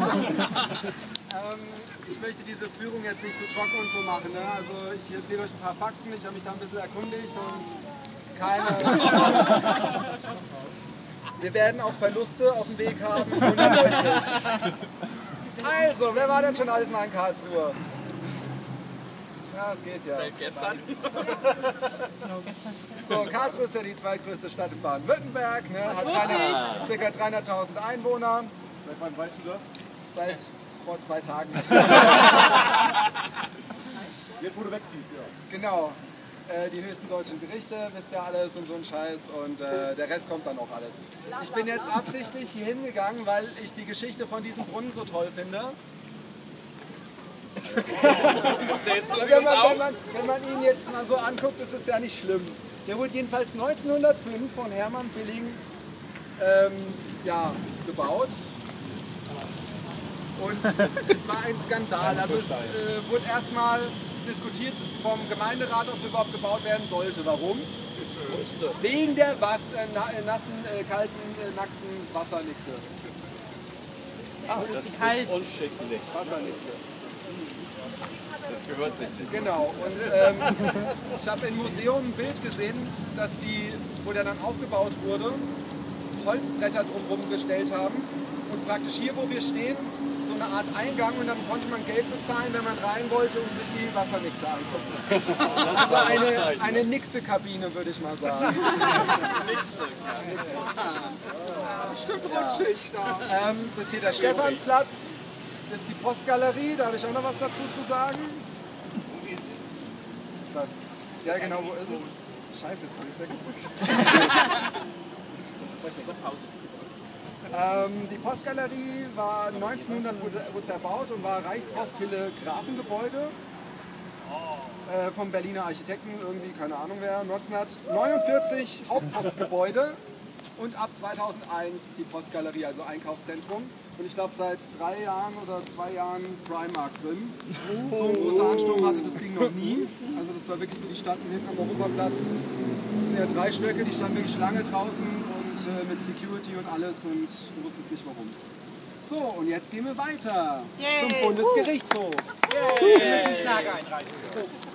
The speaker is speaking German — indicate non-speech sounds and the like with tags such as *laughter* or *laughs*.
ähm, ich möchte diese Führung jetzt nicht zu trocken und so machen. Ne? Also ich erzähle euch ein paar Fakten, ich habe mich da ein bisschen erkundigt und keine... Wir werden auch Verluste auf dem Weg haben, wundert euch nicht. Also, wer war denn schon alles mal in Karlsruhe? Ja, es geht ja. Seit gestern? So, Karlsruhe ist ja die zweitgrößte Stadt in Baden-Württemberg, ne? hat keine, ca. 300.000 Einwohner. Seit wann weißt du das? Seit vor zwei Tagen. *laughs* Jetzt, wo du wegziehst, ja. Genau. Äh, die höchsten deutschen Gerichte, wisst ihr alles und so ein Scheiß und äh, der Rest kommt dann auch alles. Ich bin jetzt absichtlich hier hingegangen, weil ich die Geschichte von diesem Brunnen so toll finde. Du Wenn man, wenn, man, wenn man ihn jetzt mal so anguckt, ist es ja nicht schlimm. Der wurde jedenfalls 1905 von Hermann Billing ähm, ja, gebaut. Und es war ein Skandal. Also es äh, wurde erstmal diskutiert vom Gemeinderat, ob überhaupt gebaut werden sollte. Warum? Wegen der was, äh, na, äh, nassen, äh, kalten, äh, nackten Wassernixe. Das ist kalt. Unschicklich. Wassernixe. Das gehört sich nicht. Genau, und ähm, ich habe im Museum ein Bild gesehen, dass die, wo der dann aufgebaut wurde, Holzbretter drumherum gestellt haben und praktisch hier, wo wir stehen, so eine Art Eingang und dann konnte man Geld bezahlen, wenn man rein wollte und sich die Wassernixe angucken. *laughs* Also eine, eine Nixe-Kabine, würde ich mal sagen. *laughs* Stimmt rutschig da. Ähm, das ist hier der Stephanplatz, das ist die Postgalerie, da habe ich auch noch was dazu zu sagen. Das. Ja, genau, wo ist es? Scheiße, jetzt habe ich es weggedrückt. *laughs* ähm, die Postgalerie war 1900 wurde, wurde sie erbaut und war Reichspost-Telegrafengebäude äh, vom Berliner Architekten, irgendwie, keine Ahnung wer. 1949 Hauptpostgebäude und ab 2001 die Postgalerie, also Einkaufszentrum. Und ich glaube seit drei Jahren oder zwei Jahren Primark drin. So ein großer Ansturm hatte das Ding noch nie. Also das war wirklich so, die standen hinten am Europaplatz. Das sind ja drei Stöcke, die standen wirklich lange draußen äh, mit Security und alles und du wusstest nicht warum. So, und jetzt gehen wir weiter zum Bundesgerichtshof. Wir müssen Klage einreichen.